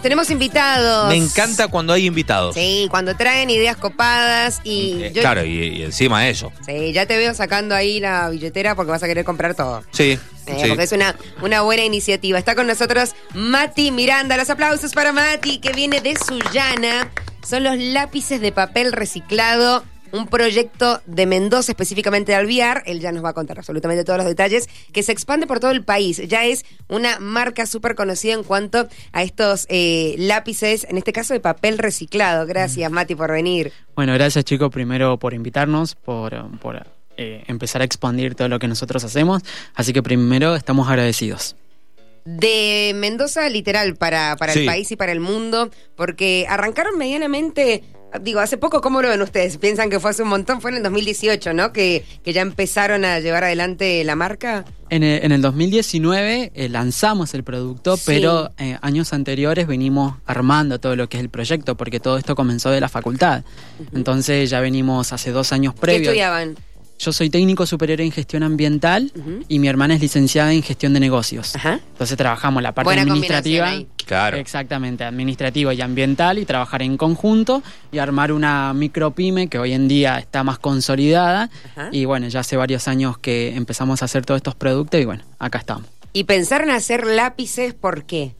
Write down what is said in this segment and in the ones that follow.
Tenemos invitados. Me encanta cuando hay invitados. Sí, cuando traen ideas copadas y Eh, yo- Claro, y, y encima eso. Sí, ya te veo sacando ahí la billetera porque vas a querer comprar todo. Sí. Eh, sí. Porque es una, una buena iniciativa. Está con nosotros Mati Miranda. Los aplausos para Mati, que viene de Sullana. Son los lápices de papel reciclado. Un proyecto de Mendoza, específicamente de Alviar. Él ya nos va a contar absolutamente todos los detalles. Que se expande por todo el país. Ya es una marca súper conocida en cuanto a estos eh, lápices, en este caso de papel reciclado. Gracias, Mati, por venir. Bueno, gracias chicos primero por invitarnos, por, por, eh, empezar a expandir todo lo que nosotros hacemos. Así que primero estamos agradecidos. de Mendoza literal para, para el país y para el mundo, porque arrancaron medianamente, digo, hace poco, ¿cómo lo ven ustedes? ¿Piensan que fue hace un montón? Fue en el 2018, ¿no? Que, que ya empezaron a llevar adelante la marca. En el, en el 2019 eh, lanzamos el producto, Sí. pero eh, años anteriores venimos armando todo lo que es el proyecto, porque todo esto comenzó de la facultad. Entonces ya venimos hace dos años ¿Qué previos. estudiaban? Yo soy técnico superior en gestión ambiental y mi hermana es licenciada en gestión de negocios. Ajá. Entonces trabajamos la parte Buena administrativa. Claro. Exactamente, administrativa y ambiental y trabajar en conjunto y armar una micropyme que hoy en día está más consolidada Ajá. y bueno, ya hace varios años que empezamos a hacer todos estos productos y bueno, acá estamos. Y pensaron hacer lápices, ¿por qué?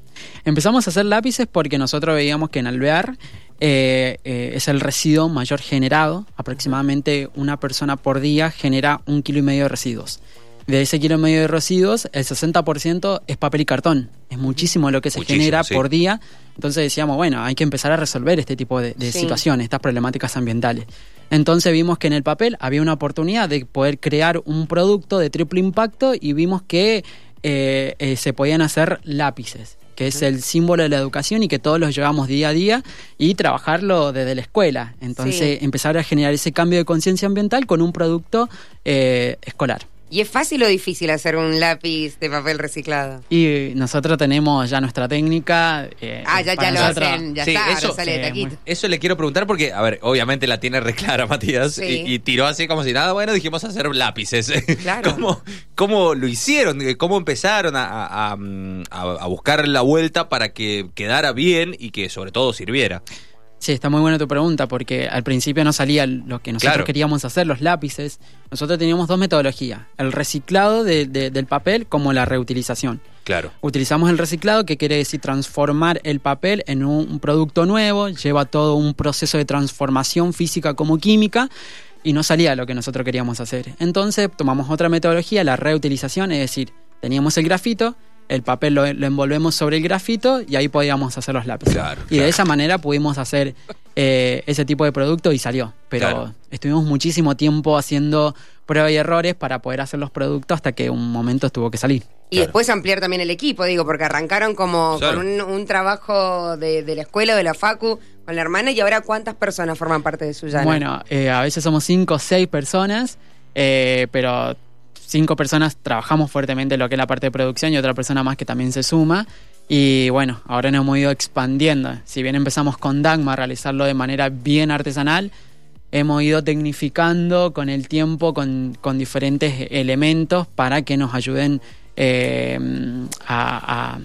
Empezamos a hacer lápices porque nosotros veíamos que en Alvear eh, eh, es el residuo mayor generado. Aproximadamente una persona por día genera un kilo y medio de residuos. De ese kilo y medio de residuos, el 60% es papel y cartón. Es muchísimo lo que se Muchísimo, genera sí. por día. Entonces decíamos, bueno, hay que empezar a resolver este tipo de, de Sí. situaciones, estas problemáticas ambientales. Entonces vimos que en el papel había una oportunidad de poder crear un producto de triple impacto y vimos que eh, eh, se podían hacer lápices que es el símbolo de la educación y que todos los llevamos día a día y trabajarlo desde la escuela. Entonces Sí. empezar a generar ese cambio de conciencia ambiental con un producto eh, escolar. ¿Y es fácil o difícil hacer un lápiz de papel reciclado? Y nosotros tenemos ya nuestra técnica. eh, Ah, ya, ya lo nosotros- hacen, ya Sí, está, eso- sale de taquito. Eso le quiero preguntar porque, a ver, obviamente la tiene reclara Matías Sí. y, y tiró así como si nada, bueno, dijimos hacer lápices. Claro. ¿Cómo, cómo lo hicieron? ¿Cómo empezaron a, a- a- a buscar la vuelta para que quedara bien y que sobre todo sirviera? Sí, está muy buena tu pregunta porque al principio no salía lo que nosotros Claro. queríamos hacer, los lápices. Nosotros teníamos dos metodologías, el reciclado de- de- del papel como la reutilización. Claro. Utilizamos el reciclado, que quiere decir transformar el papel en un, un producto nuevo, lleva todo un proceso de transformación física como química y no salía lo que nosotros queríamos hacer. Entonces tomamos otra metodología, la reutilización, es decir, teníamos el grafito, el papel lo, lo envolvemos sobre el grafito y ahí podíamos hacer los lápices. Claro, y claro. de esa manera pudimos hacer eh, ese tipo de producto y salió. Pero Claro. estuvimos muchísimo tiempo haciendo pruebas y errores para poder hacer los productos hasta que un momento tuvo que salir. Y Claro. después ampliar también el equipo, digo, porque arrancaron como Claro. con un, un trabajo de, de la escuela, de la facu, con la hermana, y ahora ¿cuántas personas forman parte de Suyana? Bueno, eh, a veces somos cinco o seis personas, eh, pero cinco personas trabajamos fuertemente en lo que es la parte de producción y otra persona más que también se suma. Y bueno, ahora nos hemos ido expandiendo. Si bien empezamos con Dagma a realizarlo de manera bien artesanal, hemos ido tecnificando con el tiempo, con, con diferentes elementos para que nos ayuden eh, a, a-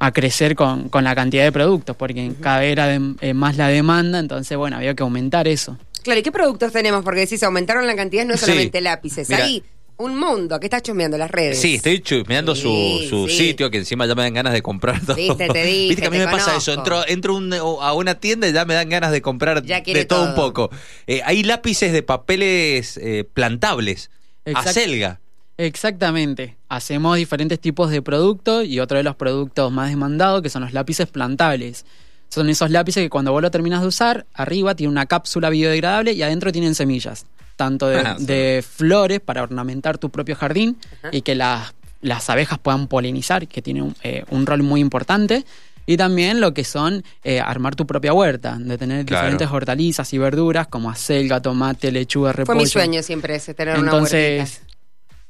a crecer con, con la cantidad de productos, porque cada vez era de- eh, más la demanda, entonces bueno, había que aumentar eso. Claro, ¿y qué productos tenemos? Porque decís, aumentaron la cantidad, no Sí. solamente lápices. Mira. Hay un mundo que está chusmeando las redes. Sí, estoy chusmeando Sí, su, su sí. sitio, que encima ya me dan ganas de comprar todo. Viste, te dije, Viste que a mí me pasa eso. Entro, entro un- a una tienda y ya me dan ganas de comprar de todo, un poco. Eh, hay lápices de papeles eh, plantables. Exacto. Acelga. Exactamente. Hacemos diferentes tipos de productos y otro de los productos más demandados que son los lápices plantables. Son esos lápices que cuando vos lo terminas de usar, arriba tiene una cápsula biodegradable y adentro tienen semillas, tanto de, Ah, sí. de flores para ornamentar tu propio jardín Ajá. y que las, las abejas puedan polinizar, que tiene un, eh, un rol muy importante. Y también lo que son eh, armar tu propia huerta, de tener Claro. diferentes hortalizas y verduras como acelga, tomate, lechuga, Fue repollo. mi sueño siempre ese, tener una Entonces, huertita.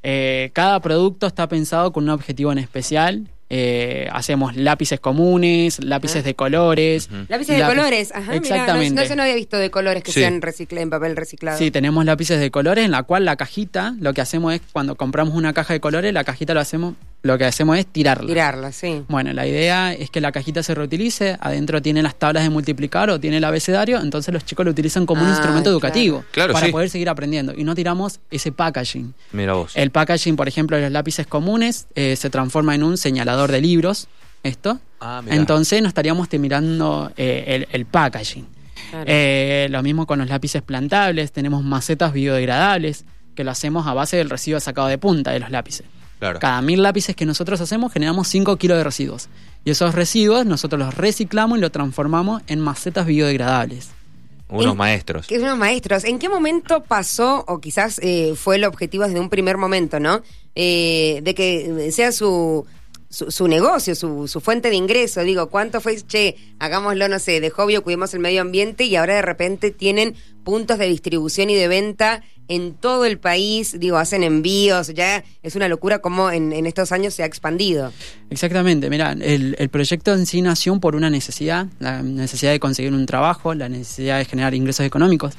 eh, cada producto está pensado con un objetivo en especial. Eh, hacemos lápices comunes, lápices Ah. de colores. Lápices de lápiz- colores, ajá. mirá, Exactamente. no, no, se no había visto de colores que Sí. sean recicla en papel reciclado. Sí, tenemos lápices de colores en la cual la cajita, lo que hacemos es cuando compramos una caja de colores, la cajita lo hacemos lo que hacemos es tirarla. Tirarla, sí. Bueno, la idea es que la cajita se reutilice, adentro tiene las tablas de multiplicar o tiene el abecedario, entonces los chicos lo utilizan como un Ah, instrumento claro. educativo Claro, para sí. poder seguir aprendiendo y no tiramos ese packaging. Mira vos. El packaging, por ejemplo, de los lápices comunes eh, se transforma en un señalador de libros, esto. Ah, mirá. Entonces no estaríamos terminando eh, el, el packaging. Claro. Eh, lo mismo con los lápices plantables, tenemos macetas biodegradables que lo hacemos a base del residuo sacado de punta de los lápices. Claro. Cada mil lápices que nosotros hacemos generamos 5 kilos de residuos. Y esos residuos nosotros los reciclamos y los transformamos en macetas biodegradables. Unos En- maestros. Que unos maestros. ¿En qué momento pasó, o quizás eh, fue el objetivo desde un primer momento, ¿no? Eh, de que sea su, su, su negocio, su, su fuente de ingreso. Digo, ¿cuánto fue, che, hagámoslo, no sé, de hobby cuidemos el medio ambiente y ahora de repente tienen puntos de distribución y de venta en todo el país? Digo, hacen envíos, ya es una locura cómo en, en estos años se ha expandido. Exactamente, mira, el, el proyecto en sí nació por una necesidad, la necesidad de conseguir un trabajo, la necesidad de generar ingresos económicos.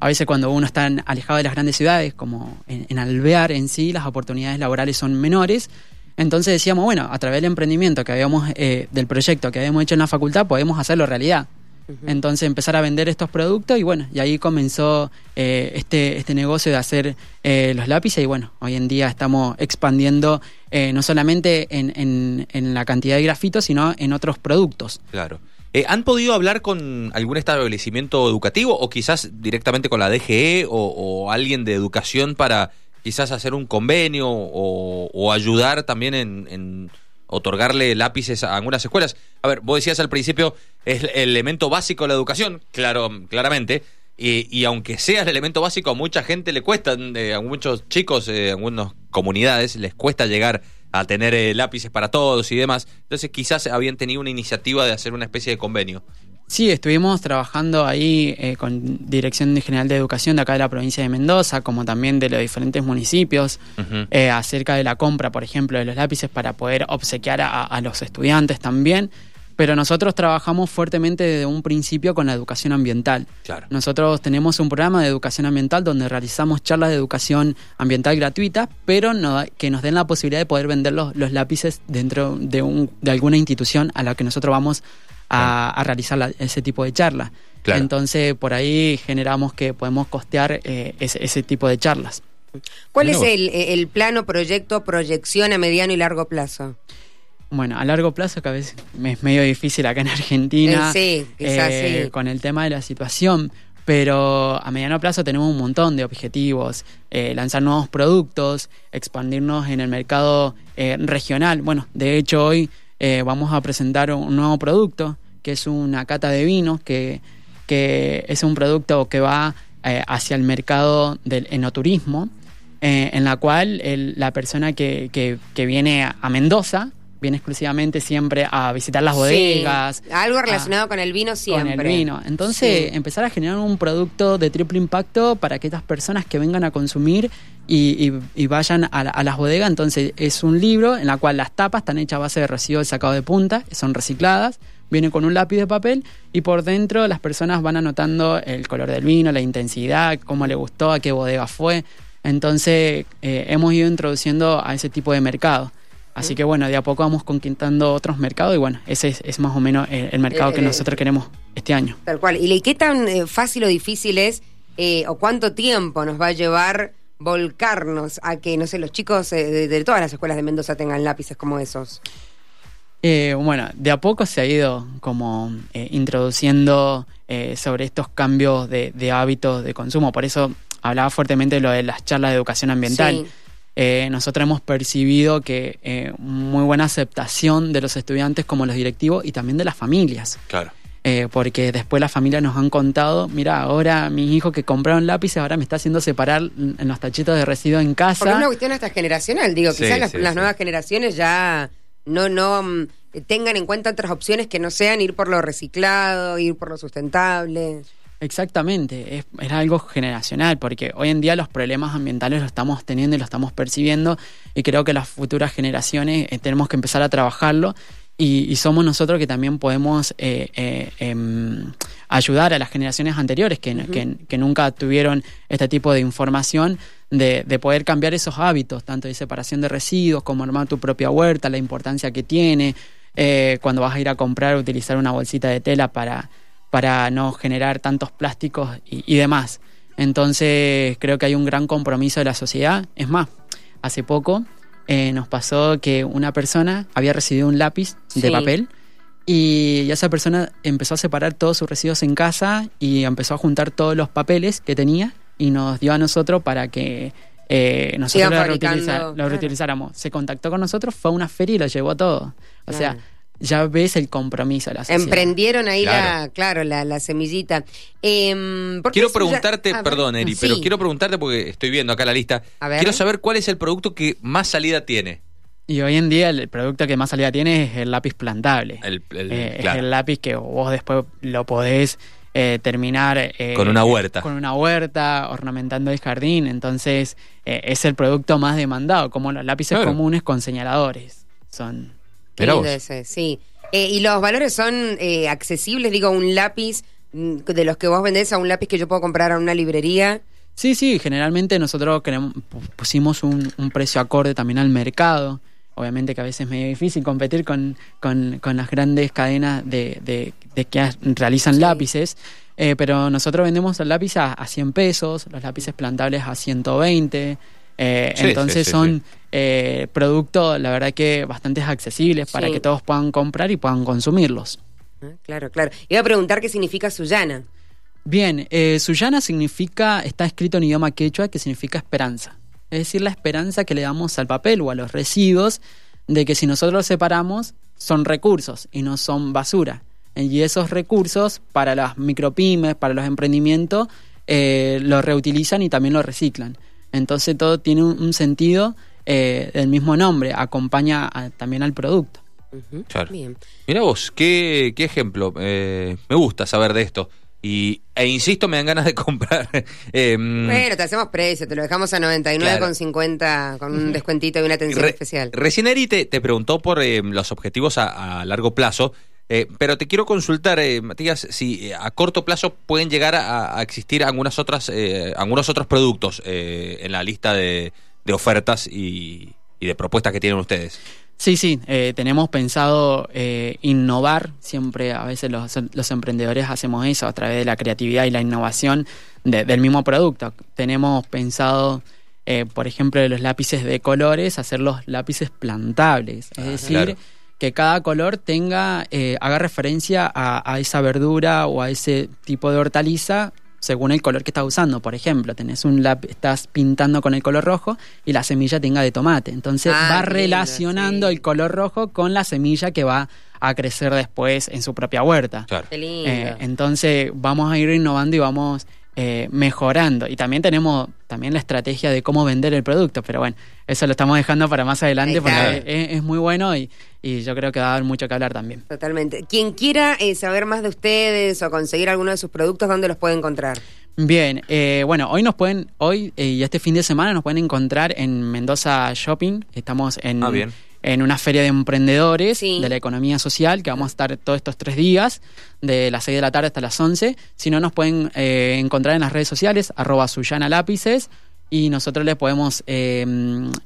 A veces cuando uno está alejado de las grandes ciudades, como en, en Alvear en sí, las oportunidades laborales son menores. Entonces decíamos, bueno, a través del emprendimiento que habíamos, eh, del proyecto que habíamos hecho en la facultad, podemos hacerlo realidad. Entonces empezar a vender estos productos y bueno, y ahí comenzó eh, este, este negocio de hacer eh, los lápices y bueno, hoy en día estamos expandiendo eh, no solamente en, en- en la cantidad de grafitos, sino en otros productos. Claro. Eh, ¿Han podido hablar con algún establecimiento educativo o quizás directamente con la DGE o, o alguien de educación para quizás hacer un convenio o, ayudar también en, en otorgarle lápices a algunas escuelas? A ver, vos decías al principio, es el elemento básico de la educación, claro, claramente. Y, y aunque sea el elemento básico, a mucha gente le cuesta, eh, a muchos chicos, eh, a algunas comunidades, les cuesta llegar a tener eh, lápices para todos y demás. Entonces quizás habían tenido una iniciativa de hacer una especie de convenio. Sí, estuvimos trabajando ahí eh, con Dirección General de Educación de acá de la provincia de Mendoza, como también de los diferentes municipios, eh, acerca de la compra, por ejemplo, de los lápices para poder obsequiar a, a los estudiantes también. Pero nosotros trabajamos fuertemente desde un principio con la educación ambiental. Claro. Nosotros tenemos un programa de educación ambiental donde realizamos charlas de educación ambiental gratuitas, pero no- que nos den la posibilidad de poder vender los, los lápices dentro de, un, de alguna institución a la que nosotros vamos a, a realizar la- ese tipo de charlas. Claro. Entonces, por ahí generamos que podemos costear eh, ese, ese tipo de charlas. ¿Cuál es vos. el, el plano, proyecto, proyección a mediano y largo plazo? Bueno, a largo plazo, que a veces me es medio difícil acá en Argentina, Eh, sí, quizás eh, sí. con el tema de la situación, pero a mediano plazo tenemos un montón de objetivos, eh, lanzar nuevos productos, expandirnos en el mercado eh, regional. Bueno, de hecho hoy eh, vamos a presentar un nuevo producto, que es una cata de vinos, que, que es un producto que va eh, hacia el mercado del enoturismo, eh, en la cual el- la persona que, que- que viene a, Mendoza viene exclusivamente siempre a visitar las bodegas. Sí, algo a- relacionado con el vino siempre. con el vino. Entonces, Sí. empezar a generar un producto de triple impacto para que estas personas que vengan a consumir y, y- y vayan a, la- a las bodegas. Entonces, es un libro en la cual las tapas están hechas a base de residuos sacado de punta, son recicladas, viene con un lápiz de papel y por dentro las personas van anotando el color del vino, la intensidad, cómo le gustó, a qué bodega fue. Entonces, eh, hemos ido introduciendo a ese tipo de mercado. Así que bueno, de a poco vamos conquistando otros mercados y bueno, ese es, es más o menos el, el mercado que Eh, eh, nosotros queremos este año. Tal cual. ¿Y qué tan eh, fácil o difícil es eh, o cuánto tiempo nos va a llevar volcarnos a que, no sé, los chicos eh, de, de todas las escuelas de Mendoza tengan lápices como esos? Eh, bueno, de a poco se ha ido como eh, introduciendo eh, sobre estos cambios de, de hábitos de consumo. Por eso hablaba fuertemente de lo de las charlas de educación ambiental. Sí. Eh, nosotros hemos percibido que eh, muy buena aceptación de los estudiantes como los directivos y también de las familias. Claro. Eh, porque después las familias nos han contado, mira, ahora mi hijo que compraron lápices ahora me está haciendo separar en los tachitos de residuos en casa. Porque es una cuestión hasta generacional. Digo, Sí, quizás las, sí, las sí. nuevas generaciones ya no, no mm, tengan en cuenta otras opciones que no sean ir por lo reciclado, ir por lo sustentable. Exactamente, es, es algo generacional, porque hoy en día los problemas ambientales los estamos teniendo y los estamos percibiendo, y creo que las futuras generaciones eh, tenemos que empezar a trabajarlo, y, y somos nosotros que también podemos eh, eh, em, ayudar a las generaciones anteriores que, que- que nunca tuvieron este tipo de información, de, de poder cambiar esos hábitos, tanto de separación de residuos como armar tu propia huerta, la importancia que tiene, eh, cuando vas a ir a comprar, utilizar una bolsita de tela para, para no generar tantos plásticos y, y demás. Entonces creo que hay un gran compromiso de la sociedad. Es más, hace poco eh, nos pasó que una persona había recibido un lápiz de papel y esa persona empezó a separar todos sus residuos en casa y empezó a juntar todos los papeles que tenía y nos dio a nosotros para que eh, nosotros lo, claro. reutilizáramos. Se contactó con nosotros, fue a una feria y lo llevó todo. O Claro. sea, ya ves el compromiso de la sociedad. Emprendieron ahí Claro. la, claro, la, la semillita. Em, ¿por qué Quiero ya- preguntarte, perdón, Eri, sí. pero quiero preguntarte porque estoy viendo acá la lista. A ver. Quiero saber cuál es el producto que más salida tiene. Y hoy en día el producto que más salida tiene es el lápiz plantable. El, el- Eh, claro. Es el lápiz que vos después lo podés eh, terminar eh, Con una huerta. Con una huerta, ornamentando el jardín. Entonces eh, es el producto más demandado, como los lápices Claro. comunes con señaladores. Son Qué Mirá lindo vos. ese, sí. Eh, y los valores son eh, accesibles, digo, un lápiz mm, de los que vos vendés a un lápiz que yo puedo comprar a una librería. Sí, sí, generalmente nosotros queremos, pu- pusimos un, un precio acorde también al mercado. Obviamente que a veces es medio difícil competir con, con- con las grandes cadenas de, de- de que realizan Sí. lápices, eh, pero nosotros vendemos el lápiz a, a 100 pesos, los lápices plantables a 120. Eh, Sí, entonces sí, sí, son sí. eh, productos, la verdad que bastante accesibles para que todos puedan comprar y puedan consumirlos. Ah, Claro, claro. Iba a preguntar qué significa Suyana. Bien, eh, Suyana significa, está escrito en idioma quechua, que significa esperanza. Es decir, la esperanza que le damos al papel o a los residuos de que si nosotros los separamos son recursos y no son basura. Y esos recursos para las micropymes, para los emprendimientos, eh, los reutilizan y también los reciclan. Entonces todo tiene un, un sentido eh, del mismo nombre, acompaña a- también al producto. Claro. Bien. Mira vos, qué, qué ejemplo. Eh, me gusta saber de esto. Y, e insisto, me dan ganas de comprar. eh, Bueno, te hacemos precio, te lo dejamos a 99,50 con un descuentito y una atención Re- especial. Recién Eri te, te preguntó por eh, los objetivos a, a largo plazo, eh, pero te quiero consultar, eh, Matías, si eh, a corto plazo pueden llegar a, a existir algunas otras, eh, algunos otros productos eh, en la lista de, de ofertas y, y de propuestas que tienen ustedes. Sí, sí, eh, tenemos pensado eh, innovar, siempre a veces los, los emprendedores hacemos eso a través de la creatividad y la innovación de- del mismo producto. Tenemos pensado, eh, por ejemplo, de los lápices de colores, hacer los lápices plantables, es decir, claro. Que cada color tenga, eh, haga referencia a, a esa verdura o a ese tipo de hortaliza según el color que estás usando. Por ejemplo, tenés un lápiz, estás pintando con el color rojo y la semilla tenga de tomate. Entonces Ah, va lindo, relacionando sí. el color rojo con la semilla que va a crecer después en su propia huerta. Claro. Qué lindo. Eh, entonces vamos a ir innovando y vamos eh, mejorando. Y también tenemos también la estrategia de cómo vender el producto, pero bueno, eso lo estamos dejando para más adelante porque es, es muy bueno y, y yo creo que va a dar mucho que hablar también. Totalmente. Quien quiera eh, saber más de ustedes o conseguir alguno de sus productos, ¿dónde los puede encontrar? Bien, eh, bueno, hoy nos pueden, hoy eh, y este fin de semana nos pueden encontrar en Mendoza Shopping. Estamos en, Ah, bien. en una feria de emprendedores Sí. de la economía social que vamos a estar todos estos tres días, de las 6 de la tarde hasta las 11. Si no, nos pueden eh, encontrar en las redes sociales, arroba Suyana Lápices, y nosotros les podemos eh,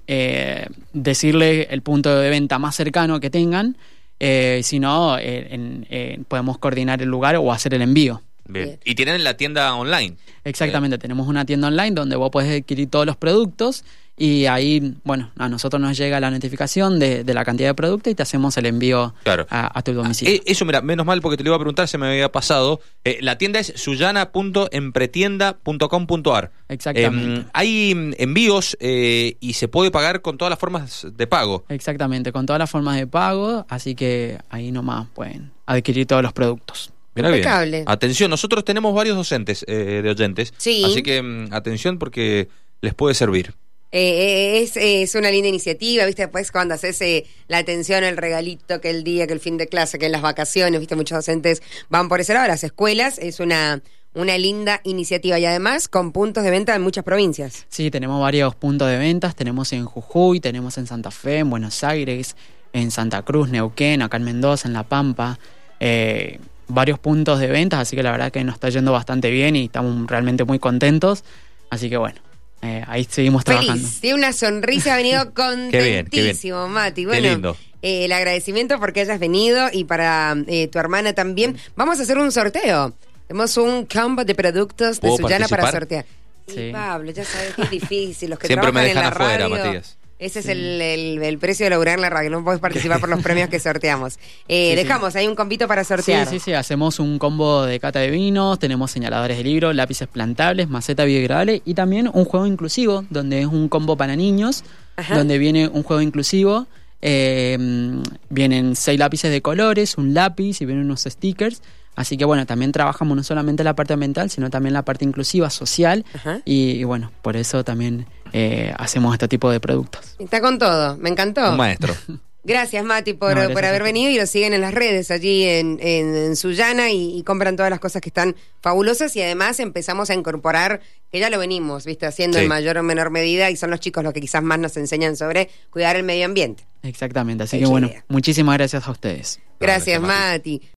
eh, decirle el punto de venta más cercano que tengan. Eh, si no, eh, en- eh, podemos coordinar el lugar o hacer el envío. Bien. Bien. Y tienen la tienda online. Exactamente, tenemos una tienda online donde vos podés adquirir todos los productos y ahí, bueno, a nosotros nos llega la notificación de, de la cantidad de productos y te hacemos el envío Claro. a, a tu domicilio. Eh, eso, mira, menos mal porque te lo iba a preguntar, se me había pasado. Eh, la tienda es suyana.empretienda.com.ar. Exactamente. Eh, hay envíos eh, y se puede pagar con todas las formas de pago. Exactamente, con todas las formas de pago, así que ahí nomás pueden adquirir todos los productos. Mirá bien. Atención, nosotros tenemos varios docentes eh, de oyentes. Sí. Así que mm, atención porque les puede servir. Eh, eh, es, es una linda iniciativa, ¿viste? Después cuando haces eh, la atención, el regalito, que el día, que el fin de clase, que en las vacaciones, ¿viste? Muchos docentes van por ese lado. Las escuelas es una, una linda iniciativa y además con puntos de venta en muchas provincias. Sí, tenemos varios puntos de ventas, tenemos en Jujuy, tenemos en Santa Fe, en Buenos Aires, en Santa Cruz, Neuquén, acá en Mendoza, en La Pampa, eh, varios puntos de ventas, así que la verdad que nos está yendo bastante bien y estamos realmente muy contentos, así que bueno. Eh, ahí seguimos trabajando. Feliz, tiene una sonrisa, ha venido Qué bien, qué bien. contentísimo, Mati. Qué Bueno, lindo. eh, el agradecimiento porque hayas venido y para eh, tu hermana también. Vamos a hacer un sorteo. Tenemos un combo de productos de ¿Puedo Suyana para sortear. Sí, Sí. Pablo, ya sabes que es difícil. Los que Siempre me trabajan en dejan la afuera, radio, Matías. Ese es el, el- el precio de lograr en la radio. No podés participar por los premios que sorteamos. Eh, Sí, sí. dejamos ahí un convito para Sí, sortear. sí, sí, hacemos un combo de cata de vinos, tenemos señaladores de libro, lápices plantables, maceta biodegradable y también un juego inclusivo, donde es un combo para niños, Ajá. donde viene un juego inclusivo, eh, vienen seis lápices de colores, un lápiz y vienen unos stickers. Así que bueno, también trabajamos no solamente la parte ambiental, sino también la parte inclusiva, social. Y, y bueno, por eso también eh, hacemos este tipo de productos. Está con todo. Me encantó. Un maestro. Gracias, Mati, por, No, gracias por haber venido y lo siguen en las redes allí en, en, en Sullana y, y compran todas las cosas que están fabulosas y además empezamos a incorporar, que ya lo venimos, viste, haciendo Sí. en mayor o menor medida y son los chicos los que quizás más nos enseñan sobre cuidar el medio ambiente. Exactamente. Así que bueno, muchísimas gracias a ustedes. Gracias, Gracias, Mati. Mati.